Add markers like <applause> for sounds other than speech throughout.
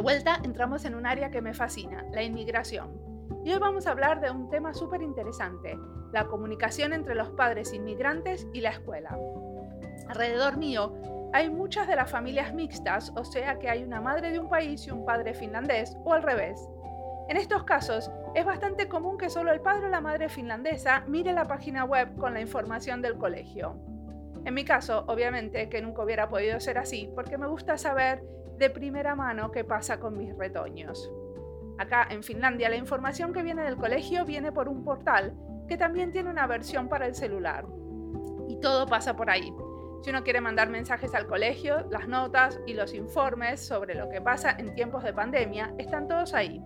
De vuelta entramos en un área que me fascina, la inmigración. Y hoy vamos a hablar de un tema súper interesante, la comunicación entre los padres inmigrantes y la escuela. Alrededor mío hay muchas de las familias mixtas, o sea que hay una madre de un país y un padre finlandés, o al revés. En estos casos, es bastante común que solo el padre o la madre finlandesa mire la página web con la información del colegio. En mi caso, obviamente que nunca hubiera podido ser así, porque me gusta saber de primera mano qué pasa con mis retoños. Acá en Finlandia la información que viene del colegio viene por un portal que también tiene una versión para el celular. Y todo pasa por ahí. Si uno quiere mandar mensajes al colegio, las notas y los informes sobre lo que pasa en tiempos de pandemia están todos ahí.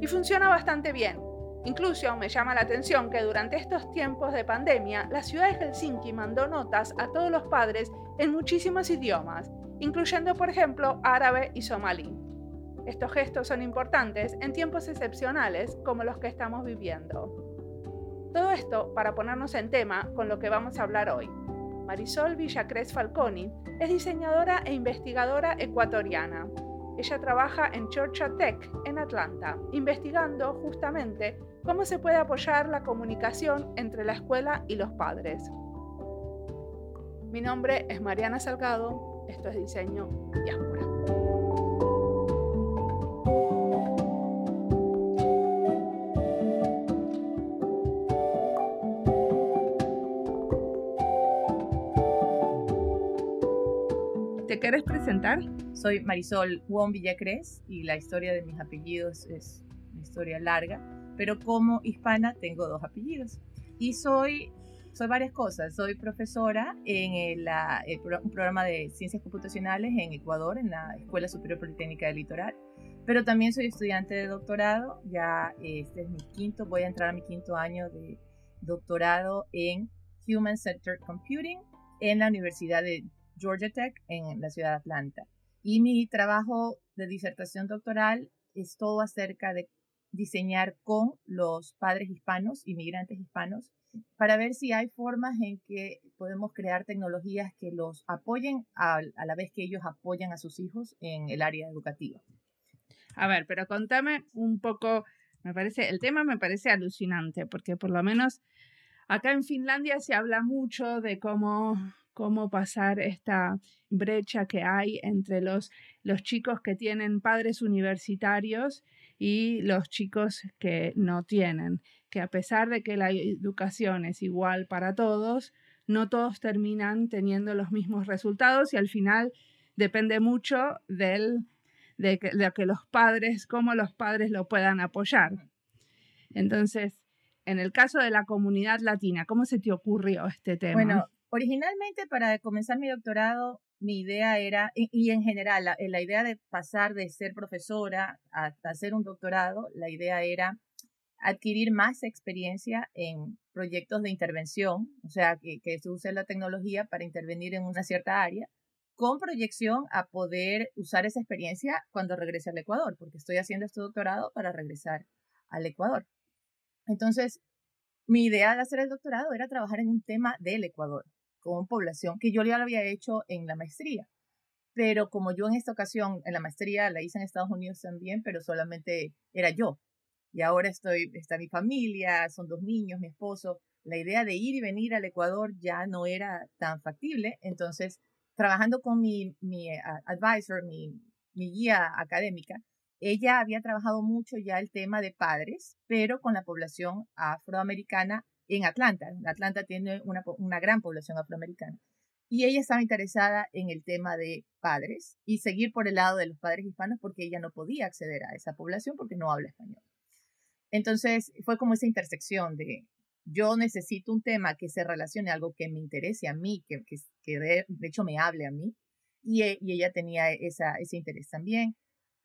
Y funciona bastante bien. Incluso me llama la atención que durante estos tiempos de pandemia, la ciudad de Helsinki mandó notas a todos los padres en muchísimos idiomas, incluyendo por ejemplo árabe y somalí. Estos gestos son importantes en tiempos excepcionales como los que estamos viviendo. Todo esto para ponernos en tema con lo que vamos a hablar hoy. Marisol Villacres Falconi es diseñadora e investigadora ecuatoriana. Ella trabaja en Georgia Tech en Atlanta, investigando justamente cómo se puede apoyar la comunicación entre la escuela y los padres. Mi nombre es Mariana Salgado, esto es Diseño Diáspora. Quieres presentar? Soy Marisol Juan Villacres y la historia de mis apellidos es una historia larga, pero como hispana tengo dos apellidos. Y soy, soy varias cosas. Soy profesora en un programa de ciencias computacionales en Ecuador, en la Escuela Superior Politécnica del Litoral. Pero también soy estudiante de doctorado. Ya este es mi quinto, voy a entrar a mi quinto año de doctorado en Human Centered Computing en la Universidad de Georgia Tech en la ciudad de Atlanta. Y mi trabajo de disertación doctoral es todo acerca de diseñar con los padres hispanos, inmigrantes hispanos, para ver si hay formas en que podemos crear tecnologías que los apoyen a, la vez que ellos apoyan a sus hijos en el área educativa. A ver, pero contame un poco, me parece, el tema me parece alucinante, porque por lo menos acá en Finlandia se habla mucho de cómo cómo pasar esta brecha que hay entre los, los chicos que tienen padres universitarios y los chicos que no tienen, que a pesar de que la educación es igual para todos, no todos terminan teniendo los mismos resultados y al final depende mucho de, que, de que los padres, cómo los padres lo puedan apoyar. Entonces, en el caso de la comunidad latina, ¿cómo se te ocurrió este tema? Originalmente, para comenzar mi doctorado, mi idea era, y, en general, la, la, idea de pasar de ser profesora a, hacer un doctorado, la idea era adquirir más experiencia en proyectos de intervención, o sea, que se use la tecnología para intervenir en una cierta área, con proyección a poder usar esa experiencia cuando regrese al Ecuador, porque estoy haciendo este doctorado para regresar al Ecuador. Entonces, mi idea de hacer el doctorado era trabajar en un tema del Ecuador con población que yo ya lo había hecho en la maestría. Pero como yo en esta ocasión, en la maestría la hice en Estados Unidos también, pero solamente era yo. Y ahora estoy, está mi familia, son dos niños, mi esposo. La idea de ir y venir al Ecuador ya no era tan factible. Entonces, trabajando con mi, mi eh, advisor, mi, mi guía académica, ella había trabajado mucho ya el tema de padres, pero con la población afroamericana en Atlanta. Atlanta tiene una, una gran población afroamericana. Y ella estaba interesada en el tema de padres y seguir por el lado de los padres hispanos porque ella no podía acceder a esa población porque no habla español. Entonces fue como esa intersección de yo necesito un tema que se relacione a algo que me interese a mí, que, que, de, hecho me hable a mí, y, y ella tenía esa, ese interés también.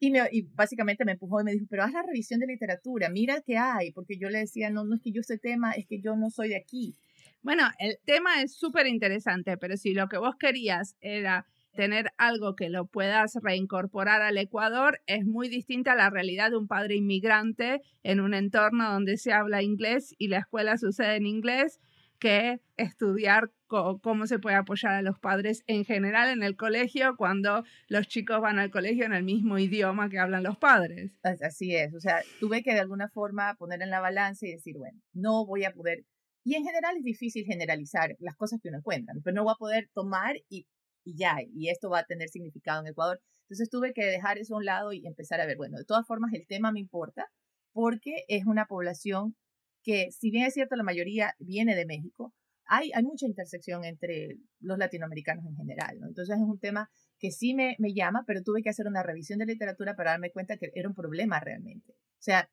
Y, básicamente me empujó y me dijo, pero haz la revisión de literatura, mira qué hay, porque yo le decía, no, no es que yo este tema, es que yo no soy de aquí. Bueno, el tema es súper interesante, pero si lo que vos querías era tener algo que lo puedas reincorporar al Ecuador, es muy distinta a la realidad de un padre inmigrante en un entorno donde se habla inglés y la escuela sucede en inglés que estudiar cómo se puede apoyar a los padres en general en el colegio cuando los chicos van al colegio en el mismo idioma que hablan los padres. Así es, o sea, tuve que de alguna forma poner en la balanza y decir, bueno, no voy a poder, y en general es difícil generalizar las cosas que uno encuentra, pero no voy a poder tomar y, y ya, y esto va a tener significado en Ecuador. Entonces tuve que dejar eso a un lado y empezar a ver, bueno, de todas formas el tema me importa porque es una población que si bien es cierto la mayoría viene de México, hay, hay mucha intersección entre los latinoamericanos en general, ¿no? Entonces es un tema que sí me, me llama, pero tuve que hacer una revisión de literatura para darme cuenta que era un problema realmente. O sea,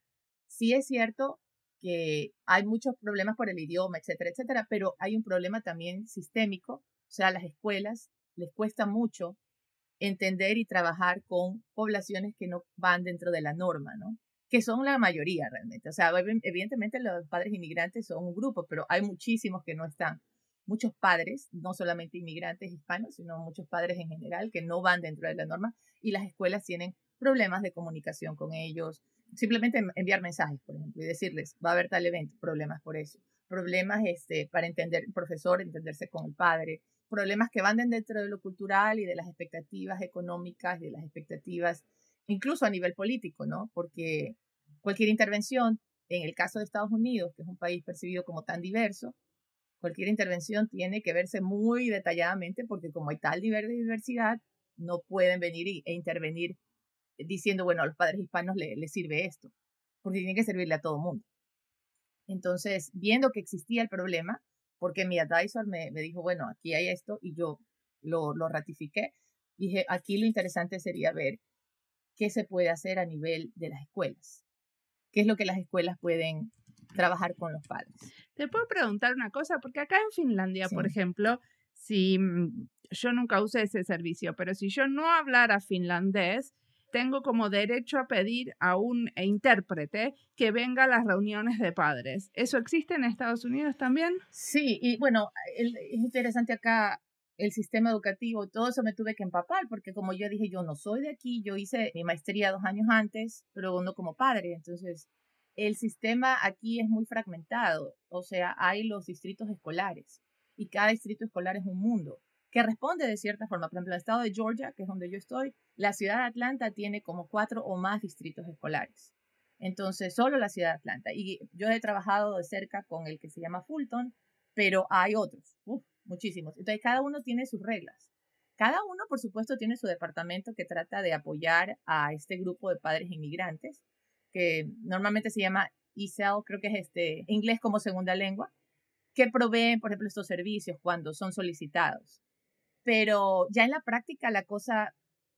sí es cierto que hay muchos problemas por el idioma, etcétera, etcétera, pero hay un problema también sistémico, o sea, a las escuelas les cuesta mucho entender y trabajar con poblaciones que no van dentro de la norma, ¿no? Que son la mayoría realmente. O sea, evidentemente los padres inmigrantes son un grupo, pero hay muchísimos que no están. Muchos padres, no solamente inmigrantes hispanos, sino muchos padres en general que no van dentro de la norma y las escuelas tienen problemas de comunicación con ellos. Simplemente enviar mensajes, por ejemplo, y decirles, va a haber tal evento, problemas por eso. Problemas este, para entender el profesor, entenderse con el padre. Problemas que van dentro de lo cultural y de las expectativas económicas, de las expectativas incluso a nivel político, ¿no? Porque cualquier intervención, en el caso de Estados Unidos, que es un país percibido como tan diverso, cualquier intervención tiene que verse muy detalladamente porque como hay tal diversidad, no pueden venir e intervenir diciendo, bueno, a los padres hispanos les le sirve esto, porque tiene que servirle a todo el mundo. Entonces, viendo que existía el problema, porque mi advisor me, me dijo, bueno, aquí hay esto, y yo lo, lo ratifiqué, dije, aquí lo interesante sería ver qué se puede hacer a nivel de las escuelas, qué es lo que las escuelas pueden trabajar con los padres. Te puedo preguntar una cosa, porque acá en Finlandia, por ejemplo, si mm, yo nunca usé ese servicio, pero si yo no hablara finlandés, tengo como derecho a pedir a un intérprete que venga a las reuniones de padres. ¿Eso existe en Estados Unidos también? Sí, y bueno, es interesante acá el sistema educativo, todo eso me tuve que empapar, porque como yo dije, yo no soy de aquí, yo hice mi maestría dos años antes, pero no como padre, entonces el sistema aquí es muy fragmentado, o sea, hay los distritos escolares y cada distrito escolar es un mundo que responde de cierta forma. Por ejemplo, el estado de Georgia, que es donde yo estoy, la ciudad de Atlanta tiene como cuatro o más distritos escolares. Entonces, solo la ciudad de Atlanta. Y yo he trabajado de cerca con el que se llama Fulton, pero hay otros muchísimos. Entonces, cada uno tiene sus reglas. Cada uno, por supuesto, tiene su departamento que trata de apoyar a este grupo de padres inmigrantes, que normalmente se llama ESL, creo que es este inglés como segunda lengua, que proveen, por ejemplo, estos servicios cuando son solicitados. Pero ya en la práctica la cosa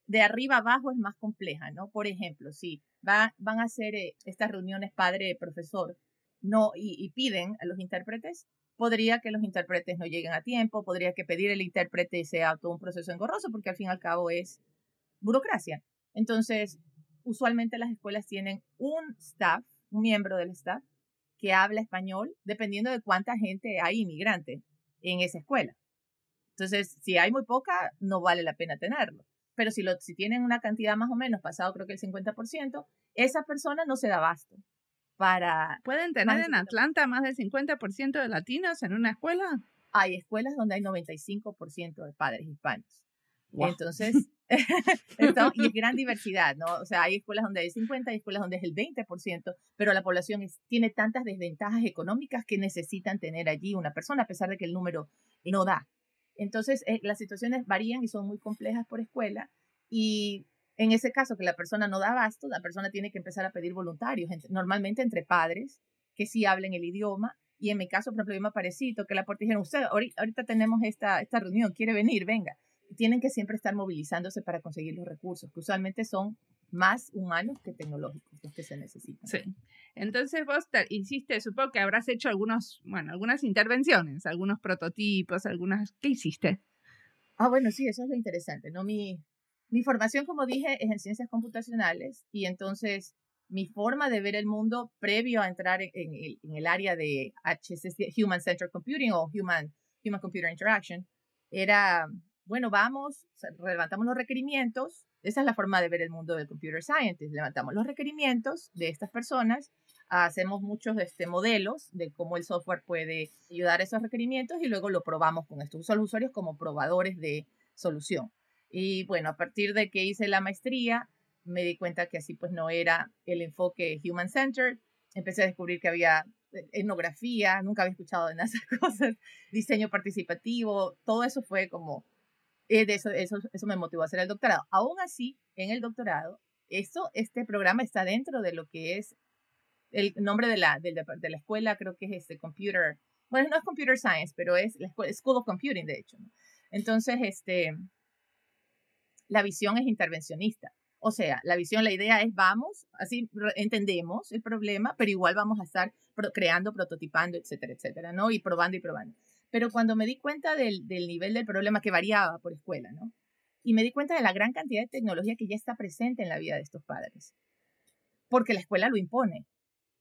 de arriba abajo es más compleja, ¿no? Por ejemplo, si van a hacer eh, estas reuniones padre-profesor no, y, piden a los intérpretes, podría que los intérpretes no lleguen a tiempo, podría que pedir el intérprete sea todo un proceso engorroso, porque al fin y al cabo es burocracia. Entonces, usualmente las escuelas tienen un staff, un miembro del staff, que habla español, dependiendo de cuánta gente hay inmigrante en esa escuela. Entonces, si hay muy poca, no vale la pena tenerlo. Pero si, lo, tienen una cantidad más o menos, pasado creo que el 50%, esa persona no se da abasto para... ¿Pueden tener en Atlanta más del 50% de latinos en una escuela? Hay escuelas donde hay 95% de padres hispanos. Entonces, <laughs> <laughs> y es gran diversidad, ¿no? O sea, hay escuelas donde hay 50, hay escuelas donde es el 20%, pero la población tiene tantas desventajas económicas que necesitan tener allí una persona, a pesar de que el número no da. Entonces, eh, las situaciones varían y son muy complejas por escuela y en ese caso que la persona no da abasto, la persona tiene que empezar a pedir voluntarios, normalmente entre padres que sí hablen el idioma. Y en mi caso, por ejemplo, yo me aparecí, que la puerta dijeron, usted, ahorita, tenemos esta, esta reunión, quiere venir, venga. tienen que siempre estar movilizándose para conseguir los recursos, que usualmente son más humanos que tecnológicos los que se necesitan. Sí. Entonces vos hiciste, supongo que habrás hecho algunos, bueno, algunas intervenciones, algunos prototipos, algunas, ¿qué hiciste? Ah, bueno, sí, eso es lo interesante, ¿no? Mi, mi formación, como dije, es en ciencias computacionales y entonces mi forma de ver el mundo previo a entrar en, el, área de Human Centered Computing o Human, Human Computer Interaction era, bueno, vamos, levantamos los requerimientos. Esa es la forma de ver el mundo del computer science. Levantamos los requerimientos de estas personas, hacemos muchos este, modelos de cómo el software puede ayudar a esos requerimientos y luego lo probamos con estos usuarios como probadores de solución. Y bueno, a partir de que hice la maestría, me di cuenta que así pues no era el enfoque human-centered. Empecé a descubrir que había eh, etnografía, nunca había escuchado de esas <laughs> cosas, diseño participativo, todo eso fue como, eh, eso, eso, eso me motivó a hacer el doctorado. Aún así, en el doctorado, esto, este programa está dentro de lo que es el nombre de la, de, de la escuela, creo que es este Computer, bueno, no es Computer Science, pero es la escuela, School of Computing, de hecho. Entonces, este, la visión es intervencionista. O sea, la visión, la idea es vamos, así entendemos el problema, pero igual vamos a estar creando, prototipando, etcétera, etcétera, ¿no? Y probando y probando. Pero cuando me di cuenta del, nivel del problema que variaba por escuela, ¿no? Y me di cuenta de la gran cantidad de tecnología que ya está presente en la vida de estos padres. Porque la escuela lo impone.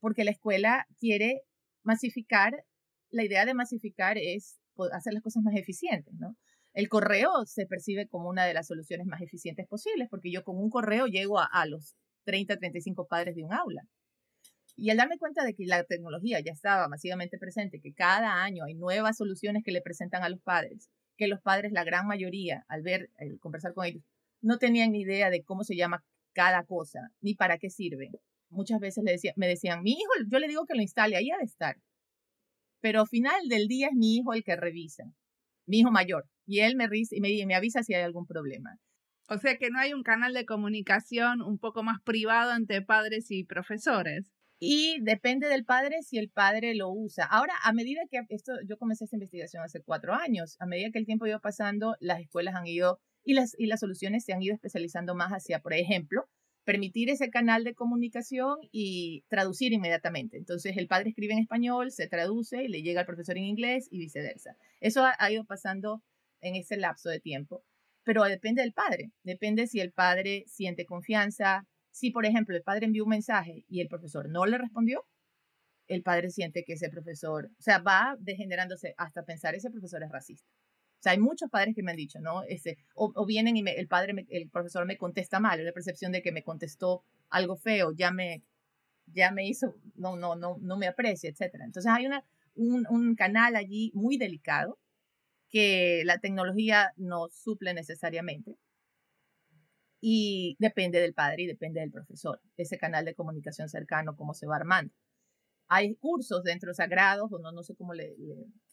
Porque la escuela quiere masificar. La idea de masificar es hacer las cosas más eficientes, ¿no? El correo se percibe como una de las soluciones más eficientes posibles, porque yo con un correo llego a, los 30, 35 padres de un aula. Y al darme cuenta de que la tecnología ya estaba masivamente presente, que cada año hay nuevas soluciones que le presentan a los padres, que los padres, la gran mayoría, al ver, al conversar con ellos, no tenían ni idea de cómo se llama cada cosa, ni para qué sirve. Muchas veces le decía, me decían, mi hijo, yo le digo que lo instale, ahí ha de estar. Pero al final del día es mi hijo el que revisa, mi hijo mayor y él me, me, me avisa si hay algún problema. O sea que no hay un canal de comunicación un poco más privado entre padres y profesores. Y depende del padre si el padre lo usa. Ahora, a medida que esto, yo comencé esta investigación hace cuatro años, a medida que el tiempo iba pasando, las escuelas han ido y las, y las soluciones se han ido especializando más hacia, por ejemplo, permitir ese canal de comunicación y traducir inmediatamente. Entonces el padre escribe en español, se traduce y le llega al profesor en inglés y viceversa. Eso ha ido pasando en ese lapso de tiempo. Pero depende del padre, depende si el padre siente confianza. Si, por ejemplo, el padre envió un mensaje y el profesor no le respondió, el padre siente que ese profesor, o sea, va degenerándose hasta pensar ese profesor es racista. O sea, hay muchos padres que me han dicho, ¿no? Ese, o, vienen y el padre, el profesor me contesta mal, la percepción de que me contestó algo feo, ya me, ya me hizo, no, no, no, no me aprecia, etc. Entonces hay un canal allí muy delicado que la tecnología no suple necesariamente. Y depende del padre y depende del profesor, ese canal de comunicación cercano, cómo se va armando. Hay cursos dentro sagrados, o no, sé cómo le,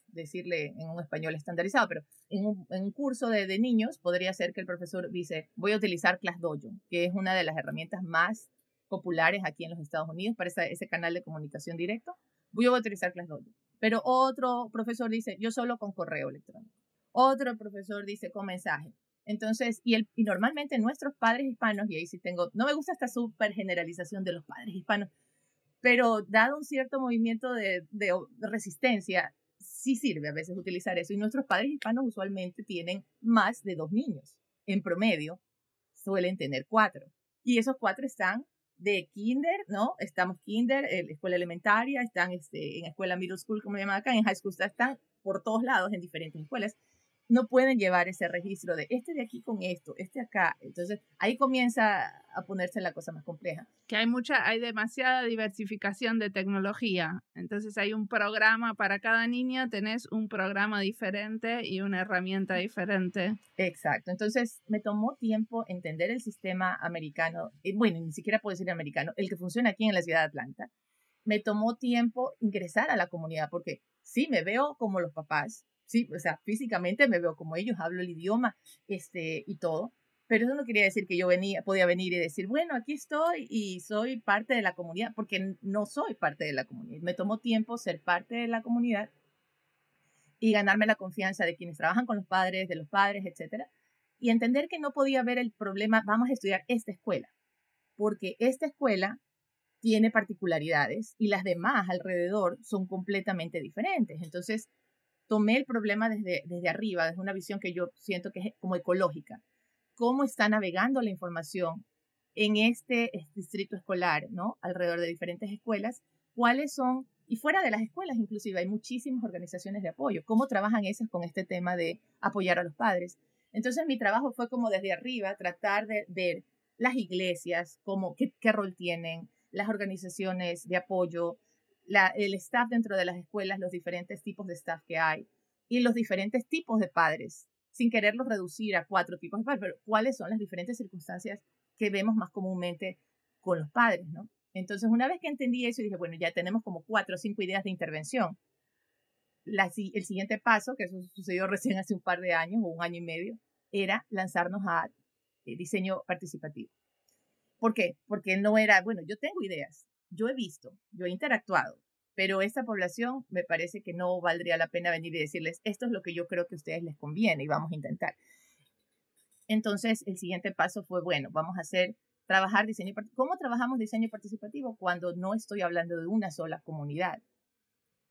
decirle en un español estandarizado, pero en un, curso de, de, niños podría ser que el profesor dice, voy a utilizar ClassDojo, que es una de las herramientas más populares aquí en los Estados Unidos para ese canal de comunicación directo. Voy a utilizar ClassDojo. Pero otro profesor dice, yo solo con correo electrónico. Otro profesor dice con mensaje. Entonces, y, el, y normalmente nuestros padres hispanos, y ahí sí tengo, no me gusta esta súper generalización de los padres hispanos, pero dado un cierto movimiento de, de, resistencia, sí sirve a veces utilizar eso. Y nuestros padres hispanos usualmente tienen más de dos niños. En promedio, suelen tener cuatro. Y esos cuatro están de kinder, ¿no? Estamos kinder, en escuela elementaria, están este, en escuela middle school, como se llama acá, en high school, están por todos lados en diferentes escuelas. No pueden llevar ese registro de este de aquí con esto, este acá. Entonces ahí comienza a ponerse la cosa más compleja. Que hay mucha, hay demasiada diversificación de tecnología. Entonces hay un programa para cada niño, tenés un programa diferente y una herramienta diferente. Exacto. Entonces me tomó tiempo entender el sistema americano, eh, bueno, ni siquiera puedo decir americano, el que funciona aquí en la ciudad de Atlanta. Me tomó tiempo ingresar a la comunidad porque sí, me veo como los papás, sí, o sea, físicamente me veo como ellos, hablo el idioma este, y todo, pero eso no quería decir que yo venía, podía venir y decir, bueno, aquí estoy y soy parte de la comunidad, porque no soy parte de la comunidad. Me tomó tiempo ser parte de la comunidad y ganarme la confianza de quienes trabajan con los padres, de los padres, etcétera, y entender que no podía ver el problema, vamos a estudiar esta escuela, porque esta escuela tiene particularidades y las demás alrededor son completamente diferentes. Entonces, tomé el problema desde, desde arriba, desde una visión que yo siento que es como ecológica cómo está navegando la información en este distrito escolar, ¿no? Alrededor de diferentes escuelas, cuáles son, y fuera de las escuelas inclusive, hay muchísimas organizaciones de apoyo, cómo trabajan esas con este tema de apoyar a los padres. Entonces mi trabajo fue como desde arriba tratar de ver las iglesias, cómo, qué, qué rol tienen, las organizaciones de apoyo, el staff dentro de las escuelas, los diferentes tipos de staff que hay y los diferentes tipos de padres, sin quererlos reducir a cuatro tipos de padres, pero cuáles son las diferentes circunstancias que vemos más comúnmente con los padres, ¿no? Entonces, una vez que entendí eso, dije, bueno, ya tenemos como cuatro o cinco ideas de intervención. La, el siguiente paso, que eso sucedió recién hace un par de años o un año y medio, era lanzarnos a eh, diseño participativo. ¿Por qué? Porque no era, bueno, yo tengo ideas, yo he visto, yo he interactuado, pero esta población me parece que no valdría la pena venir y decirles, esto es lo que yo creo que a ustedes les conviene y vamos a intentar. Entonces, el siguiente paso fue, bueno, vamos a hacer, trabajar diseño, ¿cómo trabajamos diseño participativo cuando no estoy hablando de una sola comunidad?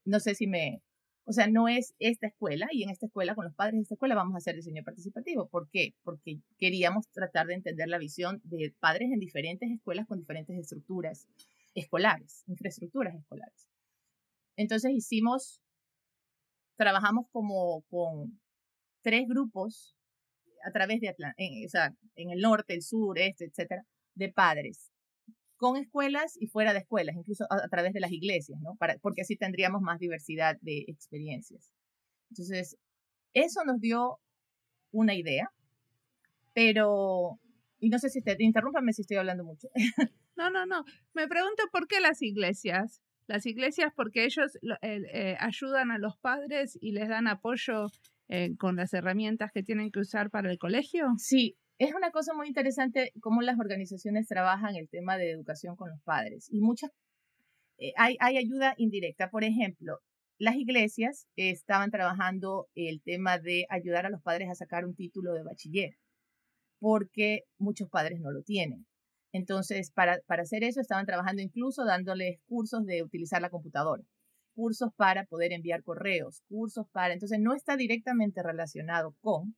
No sé si me, o sea, no es esta escuela y en esta escuela, con los padres de esta escuela, vamos a hacer diseño participativo. ¿Por qué? Porque queríamos tratar de entender la visión de padres en diferentes escuelas con diferentes estructuras escolares, infraestructuras escolares. Entonces hicimos, trabajamos como con tres grupos a través de Atlanta, o sea, en el norte, el sur, este, etcétera, de padres, con escuelas y fuera de escuelas, incluso a, través de las iglesias, ¿no? Porque así tendríamos más diversidad de experiencias. Entonces, eso nos dio una idea, pero, y no sé si te, interrúmpame si estoy hablando mucho. <laughs> No, no, no. Me pregunto por qué las iglesias. Las iglesias porque ellos eh, ayudan a los padres y les dan apoyo eh, con las herramientas que tienen que usar para el colegio. Sí, es una cosa muy interesante cómo las organizaciones trabajan el tema de educación con los padres. Y muchas, eh, hay, hay ayuda indirecta. Por ejemplo, las iglesias estaban trabajando el tema de ayudar a los padres a sacar un título de bachiller, porque muchos padres no lo tienen. Entonces, para, para hacer eso, estaban trabajando incluso dándoles cursos de utilizar la computadora, cursos para poder enviar correos, cursos para... Entonces, no está directamente relacionado con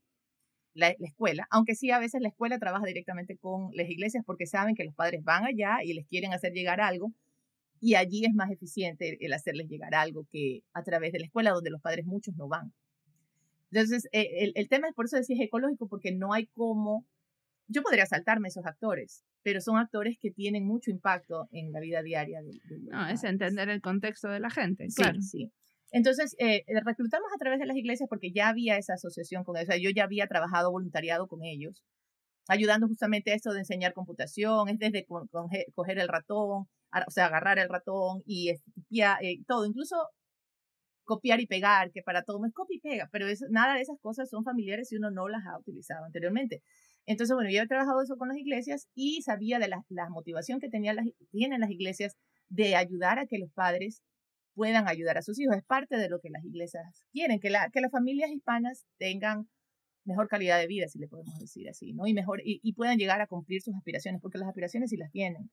la, escuela, aunque sí a veces la escuela trabaja directamente con las iglesias porque saben que los padres van allá y les quieren hacer llegar algo y allí es más eficiente el hacerles llegar algo que a través de la escuela donde los padres muchos no van. Entonces, eh, el, el tema es por eso decir es ecológico porque no hay cómo yo podría saltarme esos actores, pero son actores que tienen mucho impacto en la vida diaria. De, no, es entender el contexto de la gente, claro. Sí, Entonces, eh, eh, reclutamos a través de las iglesias porque ya había esa asociación con ellos. O sea, yo ya había trabajado voluntariado con ellos, ayudando justamente a esto de enseñar computación, es desde coger el ratón, o sea, agarrar el ratón y ya, eh, todo, incluso copiar y pegar, que para todo es copia y pega, pero nada de esas cosas son familiares si uno no las ha utilizado anteriormente. Entonces, bueno, yo he trabajado eso con las iglesias y sabía de la, motivación que tenían las, tienen las iglesias de ayudar a que los padres puedan ayudar a sus hijos. Es parte de lo que las iglesias quieren, que, la, que las familias hispanas tengan mejor calidad de vida, si le podemos decir así, ¿no? Y, mejor, y, puedan llegar a cumplir sus aspiraciones, porque las aspiraciones sí las tienen.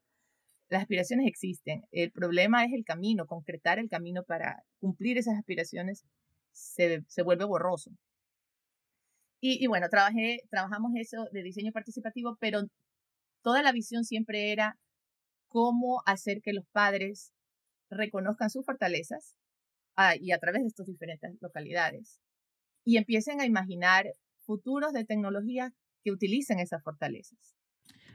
Las aspiraciones existen. El problema es el camino, concretar el camino para cumplir esas aspiraciones se, se vuelve borroso. Y, bueno, trabajé, trabajamos eso de diseño participativo, pero toda la visión siempre era cómo hacer que los padres reconozcan sus fortalezas ah, y a través de estas diferentes localidades y empiecen a imaginar futuros de tecnología que utilicen esas fortalezas.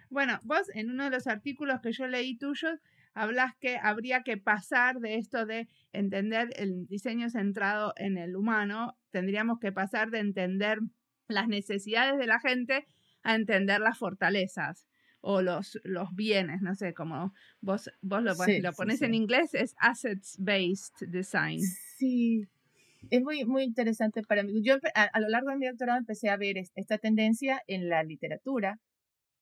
Bueno, vos en uno de los artículos que yo leí tuyos hablas que habría que pasar de esto de entender el diseño centrado en el humano, tendríamos que pasar de entender las necesidades de la gente a entender las fortalezas o los, los bienes, no sé, como vos, vos lo, lo pones en inglés, es Assets-Based Design. Sí, es muy, muy interesante para mí. Yo a, lo largo de mi doctorado empecé a ver esta tendencia en la literatura,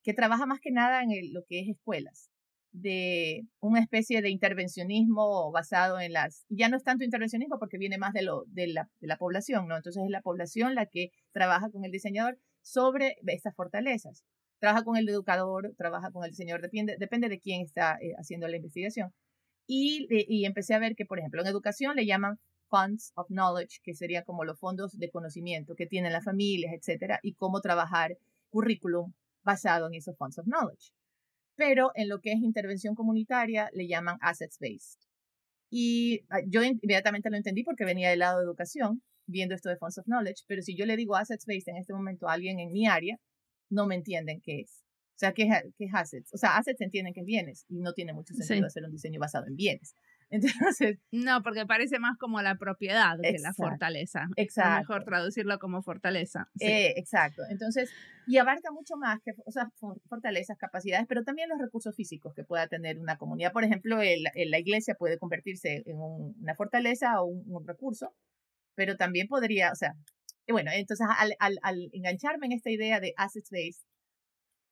que trabaja más que nada en lo que es escuelas de una especie de intervencionismo basado en las, ya no es tanto intervencionismo porque viene más de, lo, de, la, de la población, ¿no? Entonces es la población la que trabaja con el diseñador sobre estas fortalezas. Trabaja con el educador, trabaja con el diseñador, depende, depende de quién está eh, haciendo la investigación. Y, y empecé a ver que, por ejemplo, en educación le llaman funds of knowledge, que serían como los fondos de conocimiento que tienen las familias, etcétera, y cómo trabajar currículum basado en esos funds of knowledge pero en lo que es intervención comunitaria le llaman assets based. Y ah, yo inmediatamente lo entendí porque venía del lado de educación, viendo esto de Funds of Knowledge, pero si yo le digo assets based en este momento a alguien en mi área, no me entienden qué es. sea, ¿qué, es- qué es assets? O sea, assets entienden que es bienes y no tiene mucho sentido Sí. hacer un diseño basado en bienes. <laughs> Entonces, No, porque parece más como la propiedad que la Exacto. fortaleza. Es exacto. mejor traducirlo como fortaleza. Sí. Eh, exacto. Entonces, y abarca mucho más que, o sea, for- fortalezas, capacidades, pero también los recursos físicos que pueda tener una comunidad. Por ejemplo, el- el- la iglesia puede convertirse en un- una fortaleza o un, un recurso, pero también podría, o sea, bueno, entonces al, al, al engancharme en esta idea de assets based,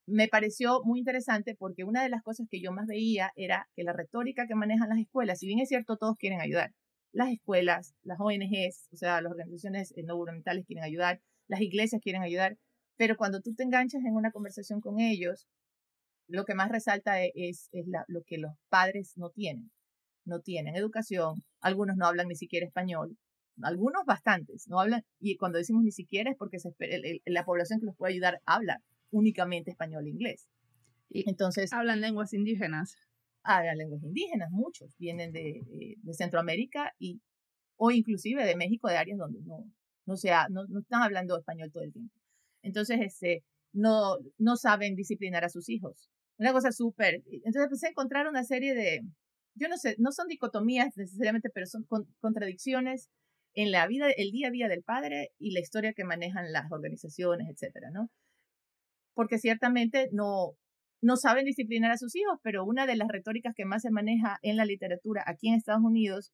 me pareció muy interesante porque una de las cosas que yo más veía era que la retórica que manejan las escuelas, si bien es cierto, todos quieren ayudar. Las escuelas, las ONGs, o sea, las organizaciones no gubernamentales quieren ayudar, las iglesias quieren ayudar, pero cuando tú te enganchas en una conversación con ellos, lo que más resalta e- es, lo que los padres no tienen. No tienen educación, algunos no hablan ni siquiera español, algunos bastantes, no hablan, y cuando decimos ni siquiera es porque se la población que los puede ayudar habla únicamente español e inglés. Y Entonces, hablan lenguas indígenas. hablan lenguas indígenas, muchos vienen de, de- de Centroamérica y, o inclusive de México, de áreas donde no, no, sea, no, no están hablando español todo el tiempo. Entonces, este, no, no saben disciplinar a sus hijos. Una cosa súper. Entonces empecé a encontrar una serie de, yo no sé, no son dicotomías necesariamente, pero son con- contradicciones en la vida, el día a día del padre y la historia que manejan las organizaciones, etcétera, ¿no? Porque ciertamente no, no saben disciplinar a sus hijos, pero una de las retóricas que más se maneja en la literatura aquí en Estados Unidos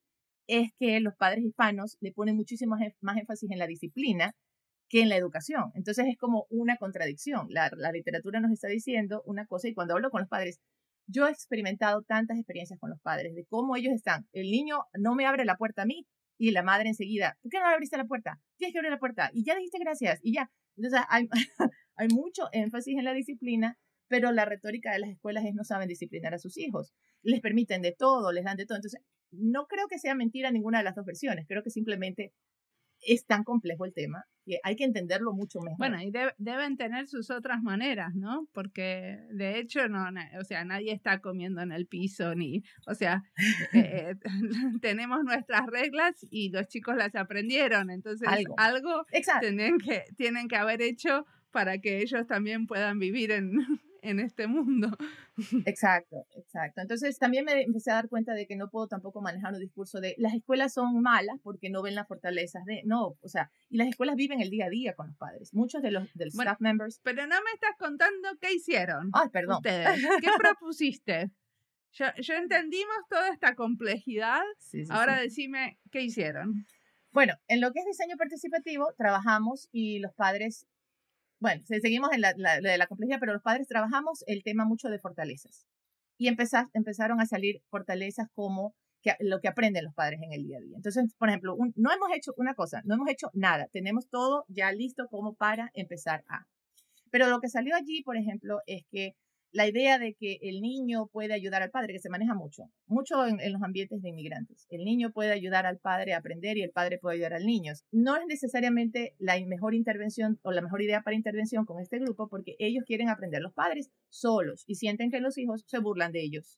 es que los padres hispanos le ponen muchísimo más, énfasis en la disciplina que en la educación. Entonces es como una contradicción. La, la literatura nos está diciendo una cosa y cuando hablo con los padres, yo he experimentado tantas experiencias con los padres de cómo ellos están. El niño no me abre la puerta a mí y la madre enseguida, ¿por qué no abriste la puerta? Tienes que abrir la puerta y ya dijiste gracias y ya. Entonces hay, hay mucho énfasis en la disciplina, pero la retórica de las escuelas es no saben disciplinar a sus hijos. Les permiten de todo, les dan de todo. Entonces, no creo que sea mentira ninguna de las dos versiones. Creo que simplemente es tan complejo el tema que hay que entenderlo mucho mejor. Bueno, y de- deben tener sus otras maneras, ¿no? Porque de hecho, no, o sea, nadie está comiendo en el piso, ni, o sea, <laughs> eh, <laughs> tenemos nuestras reglas y los chicos las aprendieron, entonces Algo. algo, tienen, que, tienen que haber hecho para que ellos también puedan vivir en, <laughs> en este mundo. <laughs> Exacto, exacto. Entonces también me empecé a dar cuenta de que no puedo tampoco manejar un discurso de las escuelas son malas porque no ven las fortalezas de, no, o sea, y las escuelas viven el día a día con los padres. Muchos de los del Bueno, staff members, Pero no me estás contando qué hicieron ay, perdón. ustedes, qué <laughs> propusiste. Yo, yo entendimos toda esta complejidad, Sí, sí, ahora sí. decime qué hicieron. Bueno, en lo que es diseño participativo, trabajamos y los padres, bueno, se- seguimos en la, la- de la complejidad, pero los padres trabajamos el tema mucho de fortalezas. Y empezar, empezaron a salir fortalezas como que, lo que aprenden los padres en el día a día. Entonces, por ejemplo, un- no hemos hecho una cosa, no hemos hecho nada, tenemos todo ya listo como para empezar a. Pero lo que salió allí, por ejemplo, es que la idea de que el niño puede ayudar al padre, que se maneja mucho, mucho en, los ambientes de inmigrantes. El niño puede ayudar al padre a aprender y el padre puede ayudar al niño. No es necesariamente la mejor intervención o la mejor idea para intervención con este grupo porque ellos quieren aprender los padres solos y sienten que los hijos se burlan de ellos.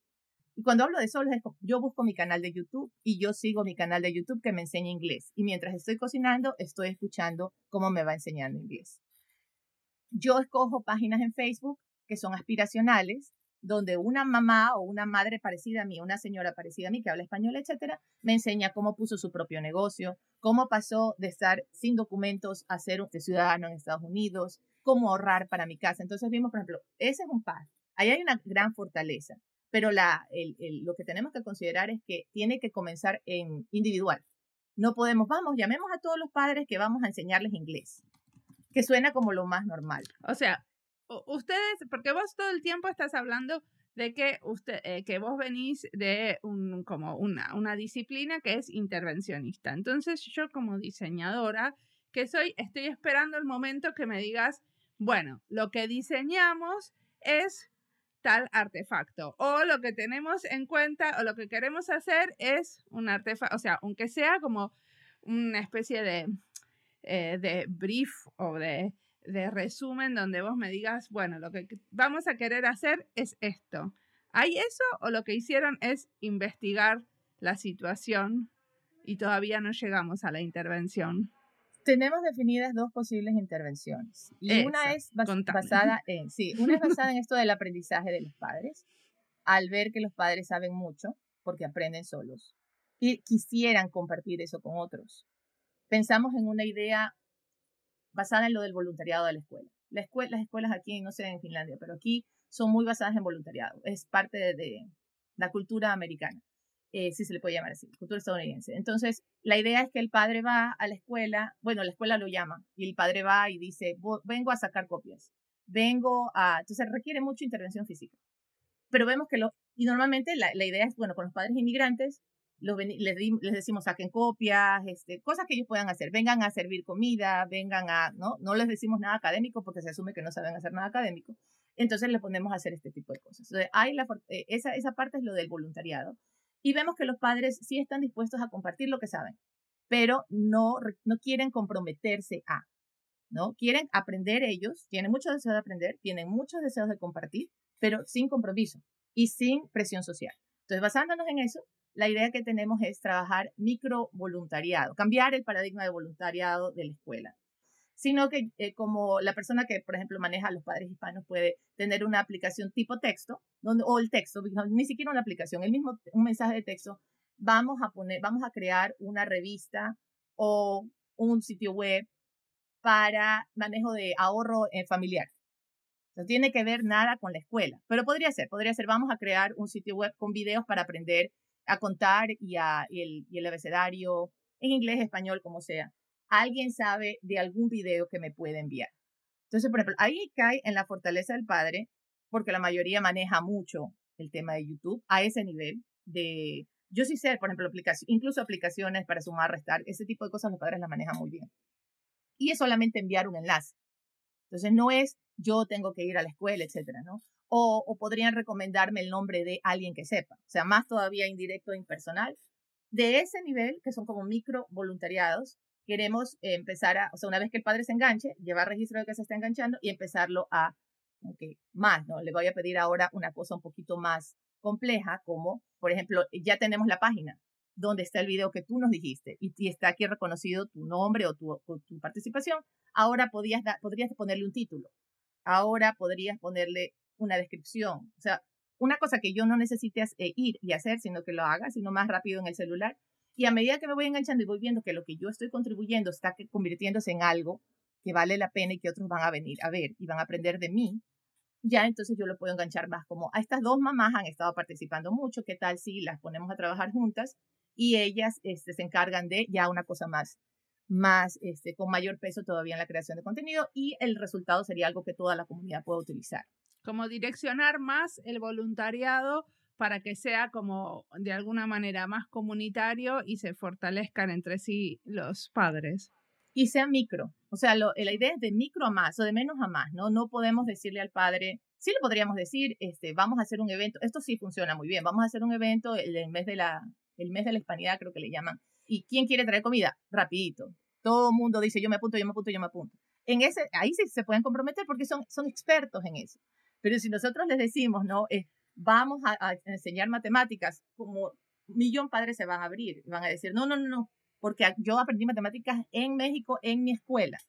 Y cuando hablo de solos, yo busco mi canal de YouTube y yo sigo mi canal de YouTube que me enseña inglés. Y mientras estoy cocinando, estoy escuchando cómo me va enseñando inglés. Yo escojo páginas en Facebook que son aspiracionales, donde una mamá o una madre parecida a mí, una señora parecida a mí que habla español, etcétera, me enseña cómo puso su propio negocio, cómo pasó de estar sin documentos a ser un ciudadano en Estados Unidos, cómo ahorrar para mi casa. Entonces vimos, por ejemplo, ese es un par. Ahí hay una gran fortaleza, pero lo que tenemos que considerar es que tiene que comenzar en individual. No podemos, vamos, llamemos a todos los padres que vamos a enseñarles inglés, que suena como lo más normal. O sea, ustedes, porque vos todo el tiempo estás hablando de que usted, eh, que vos venís de un, como una, una disciplina que es intervencionista. Entonces, yo como diseñadora que soy, estoy esperando el momento que me digas, bueno, lo que diseñamos es tal artefacto o lo que tenemos en cuenta o lo que queremos hacer es un artefacto, o sea, aunque sea como una especie de, eh, de brief o de, de resumen donde vos me digas, bueno, lo que vamos a querer hacer es esto. ¿Hay eso o lo que hicieron es investigar la situación y todavía no llegamos a la intervención? Tenemos definidas dos posibles intervenciones. Y una es basada en, sí, una es basada en <laughs> esto del aprendizaje de los padres, al ver que los padres saben mucho porque aprenden solos y quisieran compartir eso con otros. Pensamos en una idea basada en lo del voluntariado de la escuela. La escuela las escuelas aquí, no sé en Finlandia, pero aquí son muy basadas en voluntariado. Es parte de la cultura americana. Eh, si se le puede llamar así, cultura estadounidense. Entonces, la idea es que el padre va a la escuela, bueno, la escuela lo llama, y el padre va y dice, vengo a sacar copias, vengo a, entonces requiere mucha intervención física. Pero vemos que lo, y normalmente la, la idea es, bueno, con los padres inmigrantes, los, les, decimos saquen copias, este, cosas que ellos puedan hacer, vengan a servir comida, vengan a, ¿no? No les decimos nada académico porque se asume que no saben hacer nada académico. Entonces le ponemos a hacer este tipo de cosas. Hay la, eh, esa, esa parte es lo del voluntariado y vemos que los padres sí están dispuestos a compartir lo que saben, pero no, no quieren comprometerse a, ¿no? Quieren aprender ellos, tienen mucho deseo de aprender, tienen muchos deseos de compartir, pero sin compromiso y sin presión social. Entonces, basándonos en eso, la idea que tenemos es trabajar micro voluntariado, cambiar el paradigma de voluntariado de la escuela sino que eh, como la persona que, por ejemplo, maneja los padres hispanos puede tener una aplicación tipo texto, donde, o el texto, ni siquiera una aplicación, el mismo, un mensaje de texto, vamos a poner, vamos a crear una revista o un sitio web para manejo de ahorro eh, familiar. No tiene que ver nada con la escuela, pero podría ser, podría ser, vamos a crear un sitio web con videos para aprender a contar y, a, el, y el abecedario en inglés, español, como sea alguien sabe de algún video que me puede enviar. Entonces, por ejemplo, ahí cae en la fortaleza del padre, porque la mayoría maneja mucho el tema de YouTube a ese nivel de, yo sí sé, por ejemplo, incluso aplicaciones para sumar, restar, ese tipo de cosas los padres las manejan muy bien. Y es solamente enviar un enlace. Entonces, no es yo tengo que ir a la escuela, etcétera, ¿no? O, podrían recomendarme el nombre de alguien que sepa, o sea, más todavía indirecto e impersonal. De ese nivel, que son como micro voluntariados, queremos empezar a, o sea, una vez que el padre se enganche, llevar registro de que se está enganchando y empezarlo a, que más, ¿no? Le voy a pedir ahora una cosa un poquito más compleja, como, por ejemplo, ya tenemos la página donde está el video que tú nos dijiste y, está aquí reconocido tu nombre o tu, tu participación. Ahora podías podrías ponerle un título. Ahora podrías ponerle una descripción. O sea, una cosa que yo no necesite eh, ir y hacer, sino que lo haga, sino más rápido en el celular, y a medida que me voy enganchando y voy viendo que lo que yo estoy contribuyendo está convirtiéndose en algo que vale la pena y que otros van a venir a ver y van a aprender de mí, ya entonces yo lo puedo enganchar más como a estas dos mamás han estado participando mucho, ¿qué tal si las ponemos a trabajar juntas y ellas este, se encargan de ya una cosa más, más este, con mayor peso todavía en la creación de contenido y el resultado sería algo que toda la comunidad pueda utilizar. Como direccionar más el voluntariado para que sea como de alguna manera más comunitario y se fortalezcan entre sí los padres. Y sea micro, o sea, la idea es de micro a más o de menos a más, ¿no? No podemos decirle al padre, sí le podríamos decir, este, vamos a hacer un evento, esto sí funciona muy bien, vamos a hacer un evento el, mes de la, el mes de la hispanidad creo que le llaman, y ¿quién quiere traer comida? Rapidito. Todo el mundo dice, yo me apunto, yo me apunto, yo me apunto. En ese, ahí sí se pueden comprometer porque son, son expertos en eso. Pero si nosotros les decimos, no, eh, vamos a, enseñar matemáticas, como un millón padres se van a abrir, van a decir, no, no, no, no, porque yo aprendí matemáticas en México, en mi escuela,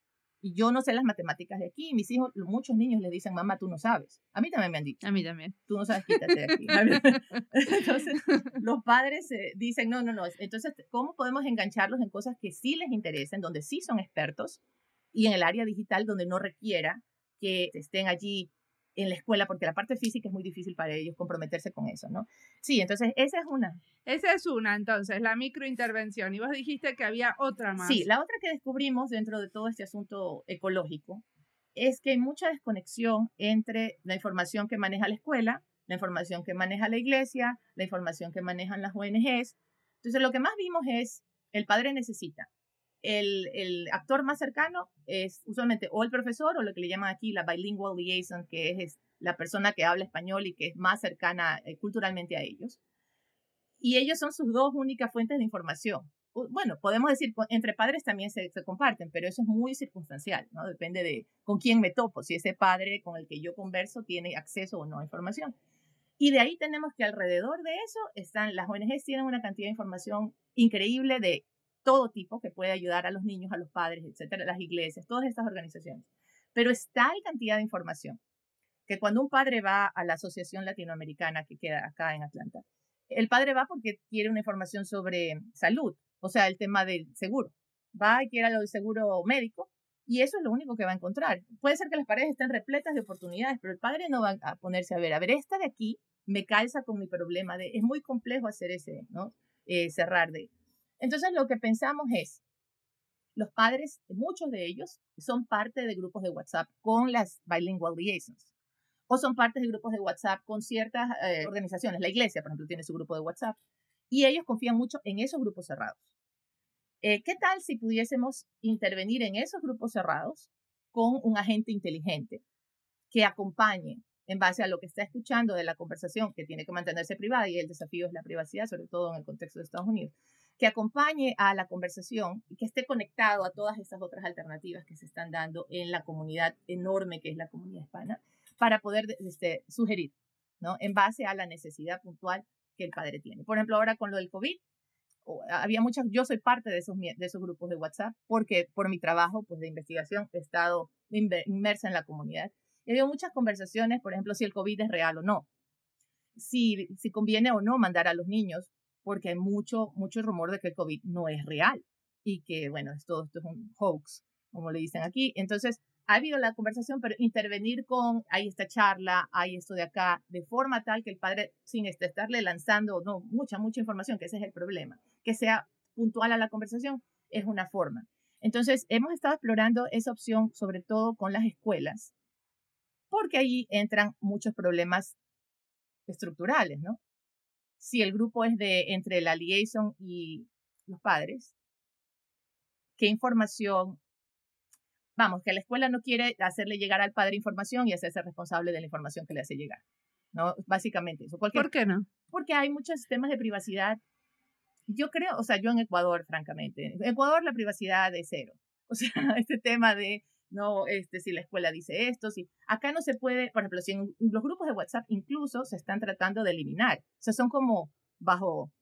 y yo no sé las matemáticas de aquí. Mis hijos, muchos niños les dicen, mamá, tú no sabes. A mí también me han dicho. A mí también. Tú no sabes, quítate de aquí. <laughs> <laughs> Entonces, los padres eh, dicen, no, no, no. Entonces, ¿cómo podemos engancharlos en cosas que sí les interesen, donde sí son expertos, y en el área digital donde no requiera que estén allí en la escuela, porque la parte física es muy difícil para ellos comprometerse con eso, ¿no? Sí, entonces esa es una. Esa es una, entonces, la microintervención. Y vos dijiste que había otra más. Sí, la otra que descubrimos dentro de todo este asunto ecológico es que hay mucha desconexión entre la información que maneja la escuela, la información que maneja la iglesia, la información que manejan las ONGs. Entonces, lo que más vimos es, el padre necesita el, actor más cercano es usualmente o el profesor o lo que le llaman aquí la bilingual liaison, que es, la persona que habla español y que es más cercana eh, culturalmente a ellos. Y ellos son sus dos únicas fuentes de información. Bueno, podemos decir, entre padres también se, comparten, pero eso es muy circunstancial, ¿no? Depende de con quién me topo, si ese padre con el que yo converso tiene acceso o no a información. Y de ahí tenemos que alrededor de eso están, las ONGs tienen una cantidad de información increíble de todo tipo que puede ayudar a los niños, a los padres, etcétera, las iglesias, todas estas organizaciones. Pero es tal cantidad de información que cuando un padre va a la Asociación Latinoamericana que queda acá en Atlanta, el padre va porque quiere una información sobre salud, o sea, el tema del seguro. Va y quiere lo del seguro médico y eso es lo único que va a encontrar. Puede ser que las paredes estén repletas de oportunidades, pero el padre no va a ponerse a ver, a ver, esta de aquí me calza con mi problema de, es muy complejo hacer ese, ¿no? Eh, cerrar de. Entonces lo que pensamos es, los padres, muchos de ellos, son parte de grupos de WhatsApp con las bilingual liaisons o son parte de grupos de WhatsApp con ciertas eh, organizaciones. La iglesia, por ejemplo, tiene su grupo de WhatsApp y ellos confían mucho en esos grupos cerrados. Eh, ¿Qué tal si pudiésemos intervenir en esos grupos cerrados con un agente inteligente que acompañe en base a lo que está escuchando de la conversación, que tiene que mantenerse privada y el desafío es la privacidad, sobre todo en el contexto de Estados Unidos, que acompañe a la conversación y que esté conectado a todas estas otras alternativas que se están dando en la comunidad enorme que es la comunidad hispana, para poder este, sugerir, ¿no? En base a la necesidad puntual que el padre tiene. Por ejemplo, ahora con lo del COVID, había muchas, yo soy parte de esos, de esos grupos de WhatsApp porque por mi trabajo pues, de investigación he estado inmersa en la comunidad. He habido muchas conversaciones, por ejemplo, si el COVID es real o no, si, si conviene o no mandar a los niños, porque hay mucho, mucho rumor de que el COVID no es real y que, bueno, esto, esto es un hoax, como le dicen aquí. Entonces, ha habido la conversación, pero intervenir con, hay esta charla, hay esto de acá, de forma tal que el padre, sin este, estarle lanzando, no, mucha, mucha información, que ese es el problema, que sea puntual a la conversación, es una forma. Entonces, hemos estado explorando esa opción, sobre todo con las escuelas, porque ahí entran muchos problemas estructurales, ¿no? Si el grupo es de entre la liaison y los padres, ¿qué información vamos, que la escuela no quiere hacerle llegar al padre información y hacerse responsable de la información que le hace llegar. ¿no? Básicamente eso. ¿Por qué no? Porque hay muchos temas de privacidad. Yo creo, o sea, yo en Ecuador, francamente, en Ecuador la privacidad es cero. O sea, <laughs> este tema de, no, este, si la escuela dice esto, si acá no se puede, por ejemplo, si en los grupos de WhatsApp incluso se están tratando de eliminar. O sea, son como bajo,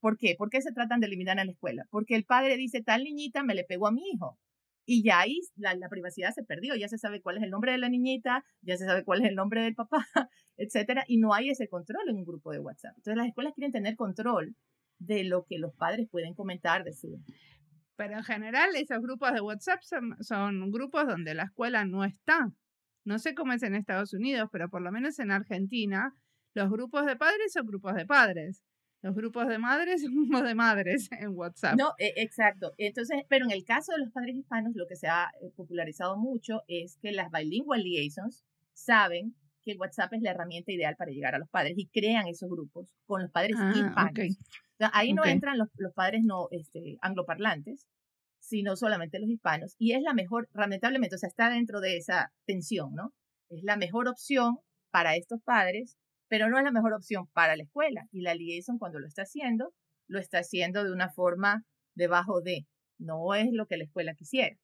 ¿por qué? ¿Por qué se tratan de eliminar en la escuela? Porque el padre dice, tal niñita me le pegó a mi hijo. Y ya ahí la, privacidad se perdió, ya se sabe cuál es el nombre de la niñita, ya se sabe cuál es el nombre del papá, <laughs> etcétera, y no hay ese control en un grupo de WhatsApp. Entonces las escuelas quieren tener control de lo que los padres pueden comentar de su... Pero en general esos grupos de WhatsApp son, son grupos donde la escuela no está. No sé cómo es en Estados Unidos, pero por lo menos en Argentina los grupos de padres son grupos de padres los grupos de madres, <laughs> grupos de madres en WhatsApp. No, e, exacto. Entonces, pero en el caso de los padres hispanos, lo que se ha eh, popularizado mucho es que las bilingual liaisons saben que WhatsApp es la herramienta ideal para llegar a los padres y crean esos grupos con los padres ah, hispanos. Ahí no entran los, los, padres no este, angloparlantes, sino solamente los hispanos. Y es la mejor, lamentablemente, o sea, está dentro de esa tensión, ¿no? Es la mejor opción para estos padres pero no es la mejor opción para la escuela. Y la liaison cuando lo está haciendo, lo está haciendo de una forma debajo de, no es lo que la escuela quisiera.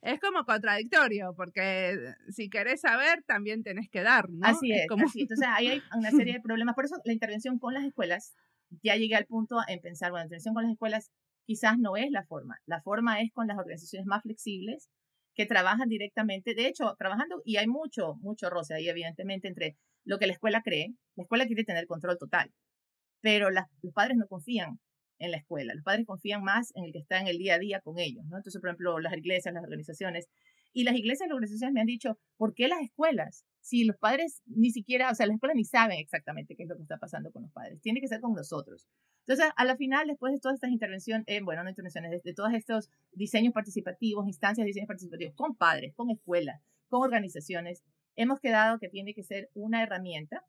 Es como contradictorio, porque si querés saber, también tenés que dar, ¿no? Así es, Entonces ahí hay una serie <laughs> de problemas. Por eso la intervención con las escuelas, ya llegué al punto en pensar, bueno, intervención con las escuelas quizás no es la forma. La forma es con las organizaciones más flexibles que trabajan directamente. De hecho, trabajando, y hay mucho, mucho roce ahí, evidentemente, entre lo que la escuela cree. La escuela quiere tener control total, pero los padres no confían en la escuela. Los padres confían más en el que está en el día a día con ellos, ¿no? Entonces, por ejemplo, las iglesias, las organizaciones. Y las iglesias y las organizaciones me han dicho, ¿por qué las escuelas? Si los padres ni siquiera, o sea, las escuelas ni saben exactamente qué es lo que está pasando con los padres. Tiene que ser con nosotros. Entonces, a la final, después de todas estas intervenciones, eh, bueno, no intervenciones, de, todos estos diseños participativos, instancias de diseños participativos, con padres, con escuelas, con organizaciones, hemos quedado que tiene que ser una herramienta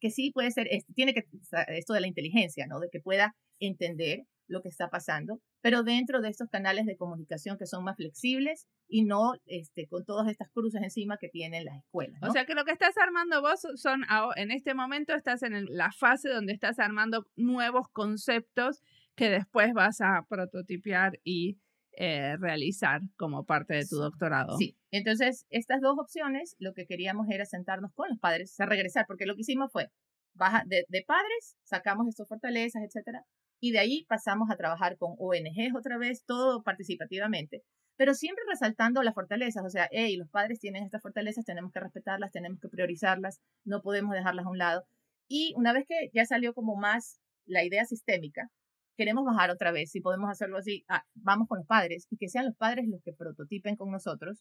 que sí puede ser, tiene que, esto de la inteligencia, ¿no? De que pueda entender lo que está pasando, pero dentro de estos canales de comunicación que son más flexibles y no este, con todas estas cruces encima que tienen las escuelas. O sea que lo que estás armando vos son, en este momento estás en la fase donde estás armando nuevos conceptos que después vas a prototipiar y eh, realizar como parte de tu doctorado. Sí, entonces estas dos opciones, lo que queríamos era sentarnos con los padres, o sea, regresar, porque lo que hicimos fue, baja de, de padres, sacamos estas fortalezas, etcétera, Y de ahí pasamos a trabajar con ONGs otra vez, todo participativamente, pero siempre resaltando las fortalezas, o sea, hey, los padres tienen estas fortalezas, tenemos que respetarlas, tenemos que priorizarlas, no podemos dejarlas a un lado. Y una vez que ya salió como más la idea sistémica, queremos bajar otra vez, si podemos hacerlo así, ah, vamos con los padres y que sean los padres los que prototipen con nosotros.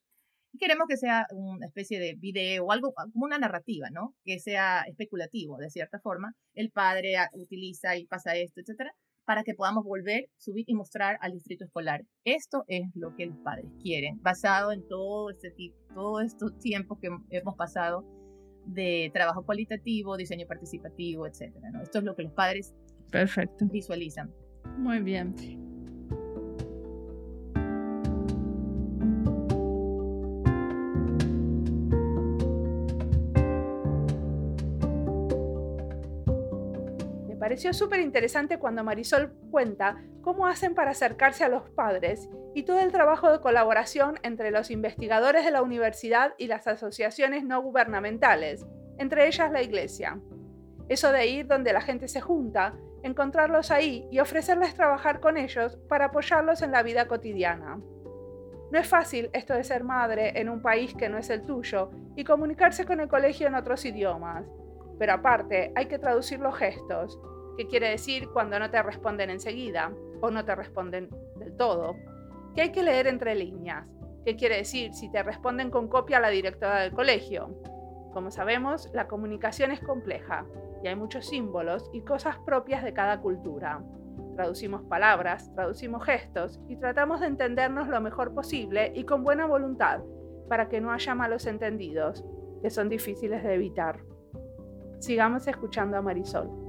Y queremos que sea una especie de video o algo como una narrativa, ¿no? Que sea especulativo, de cierta forma. El padre ah, utiliza y pasa esto, etcétera, para que podamos volver, subir y mostrar al distrito escolar. Esto es lo que los padres quieren, basado en todo este tipo, todos estos tiempos que hemos pasado de trabajo cualitativo, diseño participativo, etcétera. ¿no? Esto es lo que los padres Perfecto. visualizan. Muy bien. Pareció súper interesante cuando Marisol cuenta cómo hacen para acercarse a los padres y todo el trabajo de colaboración entre los investigadores de la universidad y las asociaciones no gubernamentales, entre ellas la iglesia. Eso de ir donde la gente se junta, encontrarlos ahí y ofrecerles trabajar con ellos para apoyarlos en la vida cotidiana. No es fácil esto de ser madre en un país que no es el tuyo y comunicarse con el colegio en otros idiomas, pero aparte hay que traducir los gestos, ¿Qué quiere decir cuando no te responden enseguida o no te responden del todo, que hay que leer entre líneas, ¿Qué quiere decir si te responden con copia a la directora del colegio. Como sabemos, la comunicación es compleja y hay muchos símbolos y cosas propias de cada cultura. Traducimos palabras, traducimos gestos y tratamos de entendernos lo mejor posible y con buena voluntad para que no haya malos entendidos, que son difíciles de evitar. Sigamos escuchando a Marisol.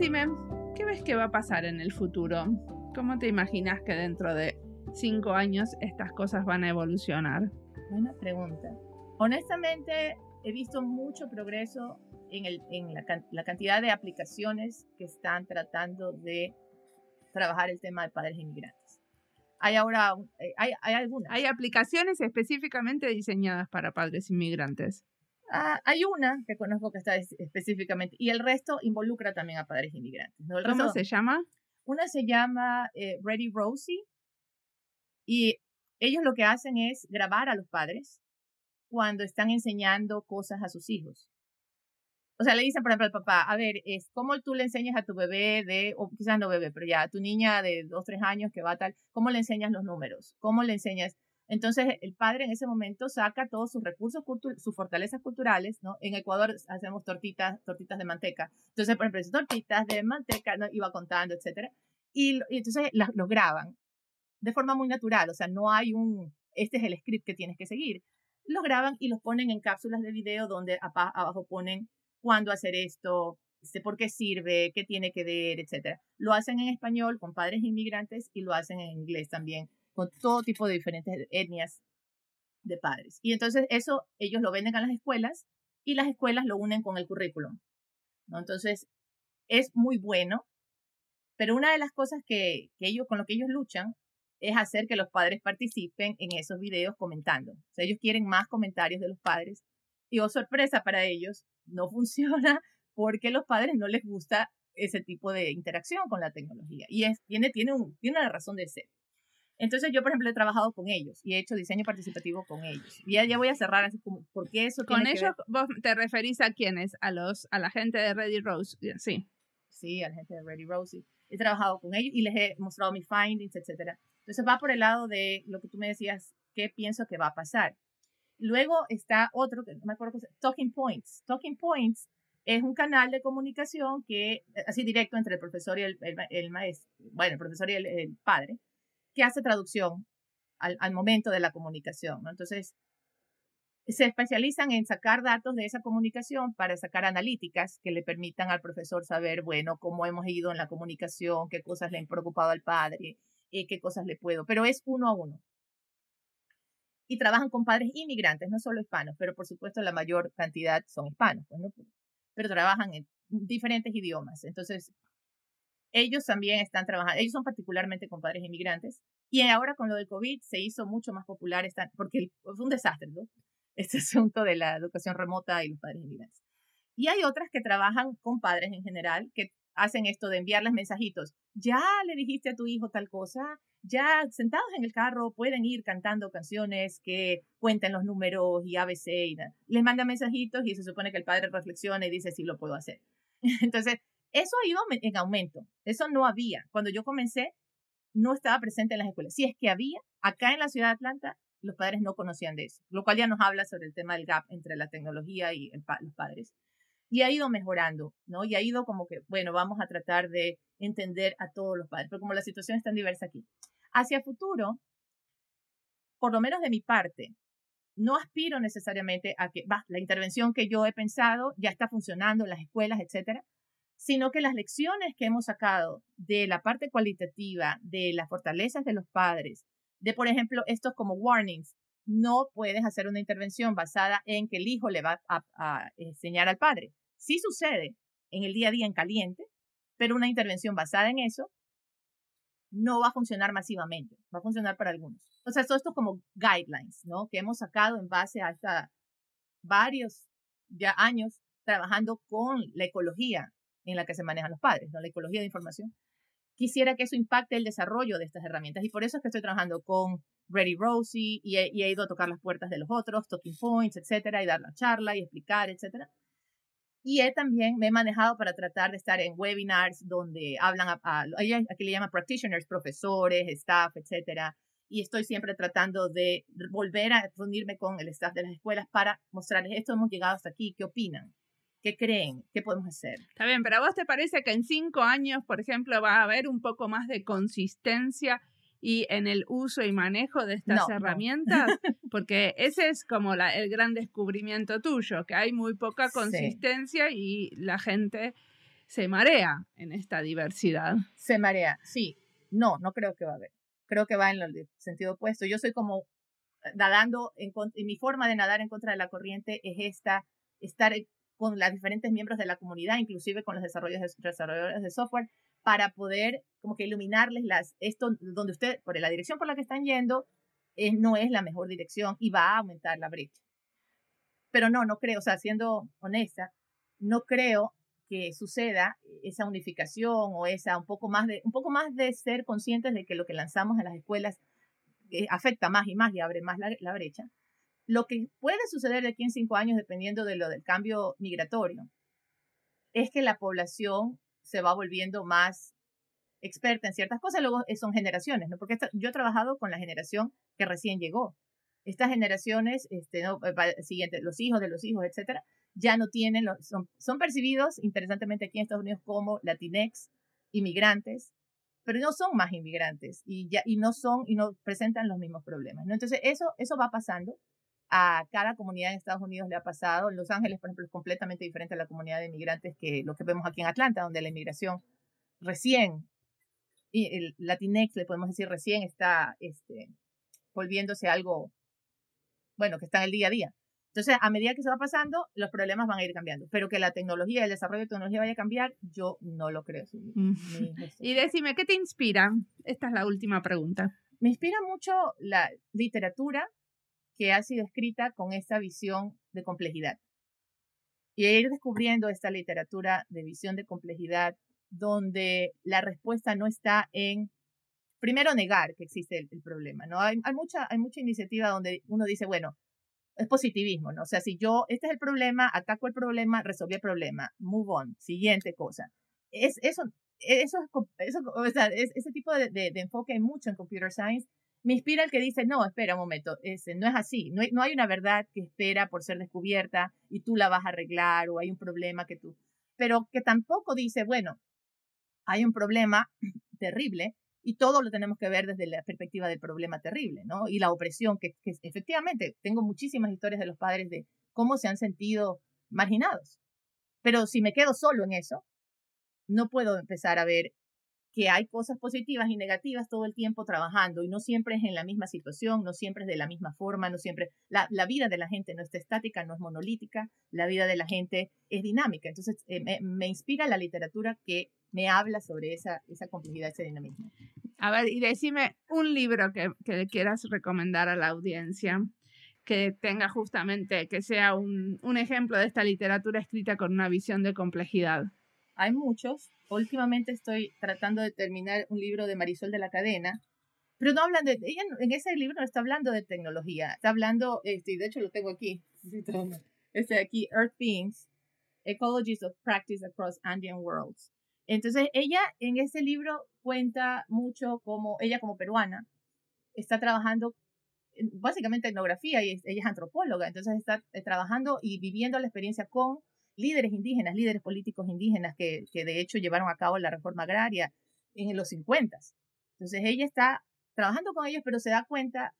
Decime, ¿qué ves que va a pasar en el futuro? ¿Cómo te imaginas que dentro de cinco años estas cosas van a evolucionar? Buena pregunta. Honestamente, he visto mucho progreso en, el, en la, cantidad de aplicaciones que están tratando de trabajar el tema de padres inmigrantes. Hay ahora, eh, hay, hay algunas. Hay aplicaciones específicamente diseñadas para padres inmigrantes. Ah, hay una que conozco que está específicamente y el resto involucra también a padres inmigrantes. ¿Cómo se llama? Una se llama eh, Ready Rosie y ellos lo que hacen es grabar a los padres cuando están enseñando cosas a sus hijos. O sea, le dicen, por ejemplo, al papá, a ver, es cómo tú le enseñas a tu bebé de, o quizás no bebé, pero ya, a tu niña de dos, tres años que va tal, cómo le enseñas los números, cómo le enseñas entonces, el padre en ese momento saca todos sus recursos, sus fortalezas culturales, ¿no? En Ecuador hacemos tortitas, tortitas de manteca. Entonces, por ejemplo, tortitas de manteca, ¿no? Iba contando, etcétera. Y, entonces los graban de forma muy natural, o sea, no hay un, este es el script que tienes que seguir. Los graban y los ponen en cápsulas de video donde abajo ponen cuándo hacer esto, este, por qué sirve, qué tiene que ver, etcétera. Lo hacen en español con padres inmigrantes y lo hacen en inglés también con todo tipo de diferentes etnias de padres. Y entonces eso ellos lo venden a las escuelas y las escuelas lo unen con el currículum. Entonces es muy bueno, pero una de las cosas que, que ellos, con lo que ellos luchan es hacer que los padres participen en esos videos comentando. O ellos quieren más comentarios de los padres y, oh sorpresa para ellos, no <laughs> funciona porque los padres no les gusta ese tipo de interacción con la tecnología. Y es, tiene, tiene, un, tiene una razón de ser. Entonces yo, por ejemplo, he trabajado con ellos y he hecho diseño participativo con ellos. Y ya, ya voy a cerrar así como, porque eso Con ellos vos te referís a quiénes, a los, a la gente de Ready Rose, sí. Sí, a la gente de Ready Rose. He trabajado con ellos y les he mostrado mis findings, etcétera. Entonces va por el lado de lo que tú me decías, qué pienso que va a pasar. Luego está otro, que no me acuerdo, Talking Points. Talking Points es un canal de comunicación que, así directo entre el profesor y el, el, maestro, bueno, el profesor y el padre, que hace traducción al, momento de la comunicación. Entonces, se especializan en sacar datos de esa comunicación para sacar analíticas que le permitan al profesor saber, bueno, cómo hemos ido en la comunicación, qué cosas le han preocupado al padre, eh, qué cosas le puedo, pero es uno a uno. Y trabajan con padres inmigrantes, no solo hispanos, pero por supuesto la mayor cantidad son hispanos, pues, pero trabajan en diferentes idiomas. Entonces, ellos también están trabajando, ellos son particularmente con padres inmigrantes, Y ahora con lo del COVID se hizo mucho más popular, esta, porque fue un desastre, ¿no? <laughs> Este asunto de la educación remota y los padres inmigrantes. Y hay otras que trabajan con padres en general, que hacen esto de enviarles mensajitos. Ya le dijiste a tu hijo tal cosa, ya sentados en el carro pueden ir cantando canciones que cuenten los números y ABC y Les manda mensajitos y se supone que el padre reflexiona y dice sí lo puedo hacer. <laughs> Entonces, eso ha ido en aumento. Eso no había. Cuando yo comencé, no estaba presente en las escuelas. Si es que había, acá en la ciudad de Atlanta, los padres no conocían de eso, lo cual ya nos habla sobre el tema del gap entre la tecnología y los padres. Y ha ido mejorando, ¿no? Y ha ido como que, bueno, vamos a tratar de entender a todos los padres, pero como la situación es tan diversa aquí. Hacia futuro, por lo menos de mi parte, no aspiro necesariamente a que va, la intervención que yo he pensado ya está funcionando en las escuelas, etcétera, sino que las lecciones que hemos sacado de la parte cualitativa, de las fortalezas de los padres, de, por ejemplo, estos como warnings, no puedes hacer una intervención basada en que el hijo le va a, enseñar al padre. Sí sucede en el día a día en caliente, pero una intervención basada en eso no va a funcionar masivamente, va a funcionar para algunos. O sea, todo esto como guidelines, ¿no? Que hemos sacado en base a hasta varios ya años trabajando con la ecología en la que se manejan los padres, ¿no? La ecología de información. Quisiera que eso impacte el desarrollo de estas herramientas y por eso es que estoy trabajando con Ready Rosie y he, ido a tocar las puertas de los otros, talking points, etcétera, y dar la charla y explicar, etcétera. Y he también me he manejado para tratar de estar en webinars donde hablan a, a aquí le llaman practitioners, profesores, staff, etcétera. Y estoy siempre tratando de volver a reunirme con el staff de las escuelas para mostrarles esto hemos llegado hasta aquí, ¿qué opinan? ¿Qué creen? ¿Qué podemos hacer? Está bien, pero ¿a vos te parece que en cinco años, por ejemplo, va a haber un poco más de consistencia y en el uso y manejo de estas herramientas? <laughs> Porque ese es como la, el gran descubrimiento tuyo, que hay muy poca consistencia y la gente se marea en esta diversidad. Se marea, sí. No, no creo que va a haber. Creo que va en el sentido opuesto. Yo soy como eh, nadando, en, en mi forma de nadar en contra de la corriente es esta, estar con los diferentes miembros de la comunidad, inclusive con los desarrolladores de software, para poder como que iluminarles las, esto donde usted, por la dirección por la que están yendo, eh, no es la mejor dirección y va a aumentar la brecha. Pero no, no creo, o sea, siendo honesta, no creo que suceda esa unificación o esa un poco más de, un poco más de ser conscientes de que lo que lanzamos en las escuelas eh, afecta más y más y abre más la brecha. Lo que puede suceder de aquí en cinco años, dependiendo de lo del cambio migratorio, es que la población se va volviendo más experta en ciertas cosas, luego eh, son generaciones, ¿no? Porque yo he trabajado con la generación que recién llegó. Estas generaciones, este, ¿no? Eh, siguiente, los hijos de los hijos, etcétera, ya no tienen, son, son percibidos, interesantemente aquí en Estados Unidos, como latinex, inmigrantes, pero no son más inmigrantes y, ya, y no son y no presentan los mismos problemas, ¿no? Entonces, eso, eso va pasando a cada comunidad en Estados Unidos le ha pasado. Los Ángeles, por ejemplo, es completamente diferente a la comunidad de inmigrantes que lo que vemos aquí en Atlanta, donde la inmigración recién, y el Latinx, le podemos decir recién, está este, volviéndose algo, bueno, que está en el día a día. Entonces, a medida que se va pasando, los problemas van a ir cambiando. Pero que la tecnología, el desarrollo de tecnología vaya a cambiar, yo no lo creo. <laughs> y decime, ¿qué te inspira? Esta es la última pregunta. Me inspira mucho la literatura, que ha sido escrita con esta visión de complejidad. Y ir descubriendo esta literatura de visión de complejidad donde la respuesta no está en, primero, negar que existe el, problema, ¿no? Hay, mucha, hay mucha iniciativa donde uno dice, bueno, es positivismo, ¿no? O sea, si yo, este es el problema, ataco el problema, resolví el problema, move on, siguiente cosa. Es, eso, eso, eso o sea, ese tipo de, de, de enfoque hay mucho en computer science me inspira el que dice, no, espera un momento, ese, no es así, no hay, no hay una verdad que espera por ser descubierta y tú la vas a arreglar o hay un problema que tú, pero que tampoco dice, bueno, hay un problema <clears throat> terrible y todo lo tenemos que ver desde la perspectiva del problema terrible, ¿no? Y la opresión, que, que efectivamente tengo muchísimas historias de los padres de cómo se han sentido marginados. Pero si me quedo solo en eso, no puedo empezar a ver que hay cosas positivas y negativas todo el tiempo trabajando y no siempre es en la misma situación, no siempre es de la misma forma, no siempre, la, la vida de la gente no está estática, no es monolítica, la vida de la gente es dinámica. Entonces, eh, me, me, inspira la literatura que me habla sobre esa, esa complejidad, ese dinamismo. A ver, y decime un libro que, que quieras recomendar a la audiencia que tenga justamente, que sea un, un ejemplo de esta literatura escrita con una visión de complejidad. Hay muchos. Últimamente estoy tratando de terminar un libro de Marisol de la Cadena, pero no hablan de, ella en ese libro no está hablando de tecnología, está hablando, este, de hecho lo tengo aquí, este aquí, Earth Beings, Ecologies of Practice Across Andean Worlds. Entonces ella en ese libro cuenta mucho como ella como peruana está trabajando básicamente etnografía y ella es antropóloga, entonces está eh, trabajando y viviendo la experiencia con líderes indígenas, líderes políticos indígenas que, que de hecho llevaron a cabo la reforma agraria en los 50. Entonces ella está trabajando con ellos, pero se da cuenta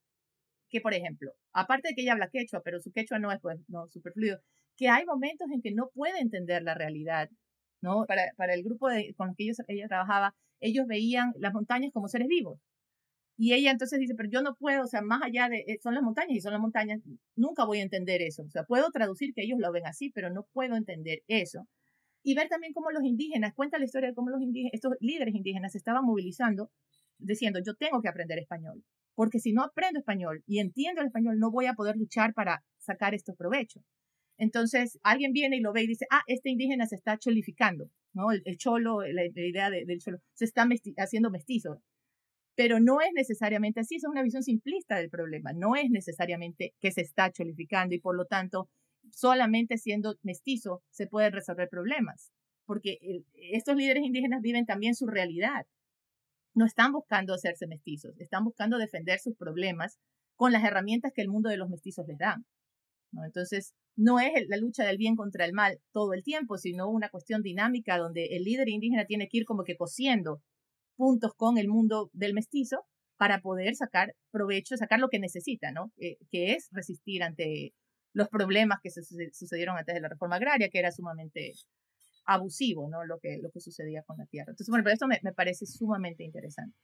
que, por ejemplo, aparte de que ella habla quechua, pero su quechua no es pues, no, superfluido, que hay momentos en que no puede entender la realidad, ¿no? Para, para el grupo de, con el que ellos, ella trabajaba, ellos veían las montañas como seres vivos. Y ella entonces dice, pero yo no puedo, o sea, más allá de, eh, son las montañas y son las montañas, nunca voy a entender eso. O sea, puedo traducir que ellos lo ven así, pero no puedo entender eso. Y ver también cómo los indígenas, cuenta la historia de cómo los indígenas, estos líderes indígenas se estaban movilizando, diciendo, yo tengo que aprender español, porque si no aprendo español y entiendo el español, no voy a poder luchar para sacar estos provechos. Entonces, alguien viene y lo ve y dice, ah, este indígena se está cholificando, ¿no? El, cholo, la, idea del cholo, se está haciendo mestizo pero no es necesariamente así, es una visión simplista del problema, no es necesariamente que se está cholificando y por lo tanto solamente siendo mestizo se pueden resolver problemas, porque estos líderes indígenas viven también su realidad, no están buscando hacerse mestizos, están buscando defender sus problemas con las herramientas que el mundo de los mestizos les da. Entonces, no es la lucha del bien contra el mal todo el tiempo, sino una cuestión dinámica donde el líder indígena tiene que ir como que cosiendo puntos con el mundo del mestizo para poder sacar provecho, sacar lo que necesita, ¿no? Eh, que es resistir ante los problemas que se sucedieron antes de la reforma agraria, que era sumamente abusivo, ¿no? Lo que, lo que sucedía con la tierra. Entonces, bueno, pero esto me, me parece sumamente interesante.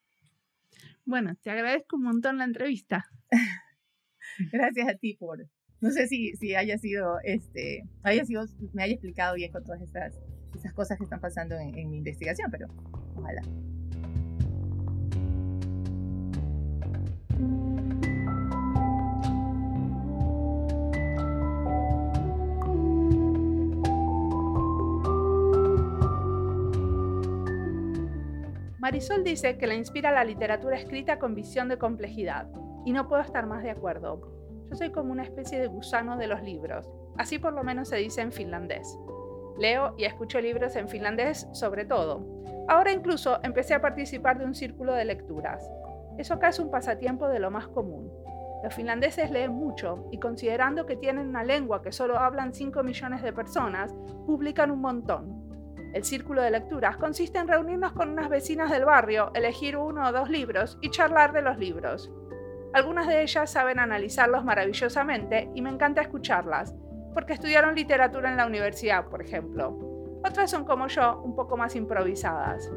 Bueno, te agradezco un montón la entrevista. <laughs> Gracias a ti por, no sé si, si haya sido, este, haya sido, me haya explicado bien con todas estas, esas cosas que están pasando en, en mi investigación, pero ojalá. Marisol dice que le inspira la literatura escrita con visión de complejidad, y no puedo estar más de acuerdo. Yo soy como una especie de gusano de los libros, así por lo menos se dice en finlandés. Leo y escucho libros en finlandés sobre todo. Ahora incluso empecé a participar de un círculo de lecturas. Eso acá es un pasatiempo de lo más común. Los finlandeses leen mucho y considerando que tienen una lengua que solo hablan 5 millones de personas, publican un montón. El círculo de lecturas consiste en reunirnos con unas vecinas del barrio, elegir uno o dos libros y charlar de los libros. Algunas de ellas saben analizarlos maravillosamente y me encanta escucharlas, porque estudiaron literatura en la universidad, por ejemplo. Otras son como yo, un poco más improvisadas.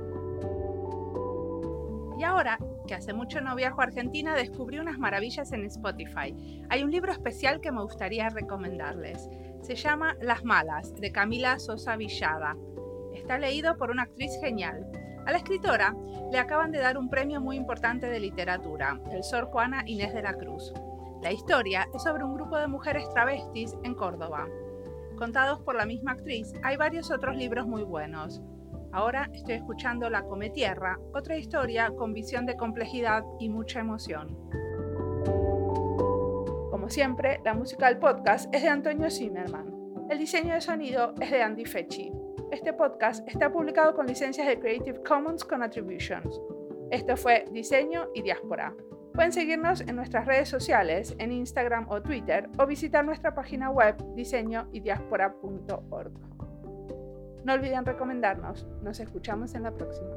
Y ahora, que hace mucho no viajo a Argentina, descubrí unas maravillas en Spotify. Hay un libro especial que me gustaría recomendarles. Se llama Las Malas, de Camila Sosa Villada está leído por una actriz genial. A la escritora le acaban de dar un premio muy importante de literatura, el Sor Juana Inés de la Cruz. La historia es sobre un grupo de mujeres travestis en Córdoba. Contados por la misma actriz, hay varios otros libros muy buenos. Ahora estoy escuchando La Come Tierra, otra historia con visión de complejidad y mucha emoción. Como siempre, la música del podcast es de Antonio Zimmerman. El diseño de sonido es de Andy Fechi. Este podcast está publicado con licencias de Creative Commons con Attributions. Esto fue Diseño y Diáspora. Pueden seguirnos en nuestras redes sociales, en Instagram o Twitter, o visitar nuestra página web diseñoydiaspora.org. No olviden recomendarnos. Nos escuchamos en la próxima.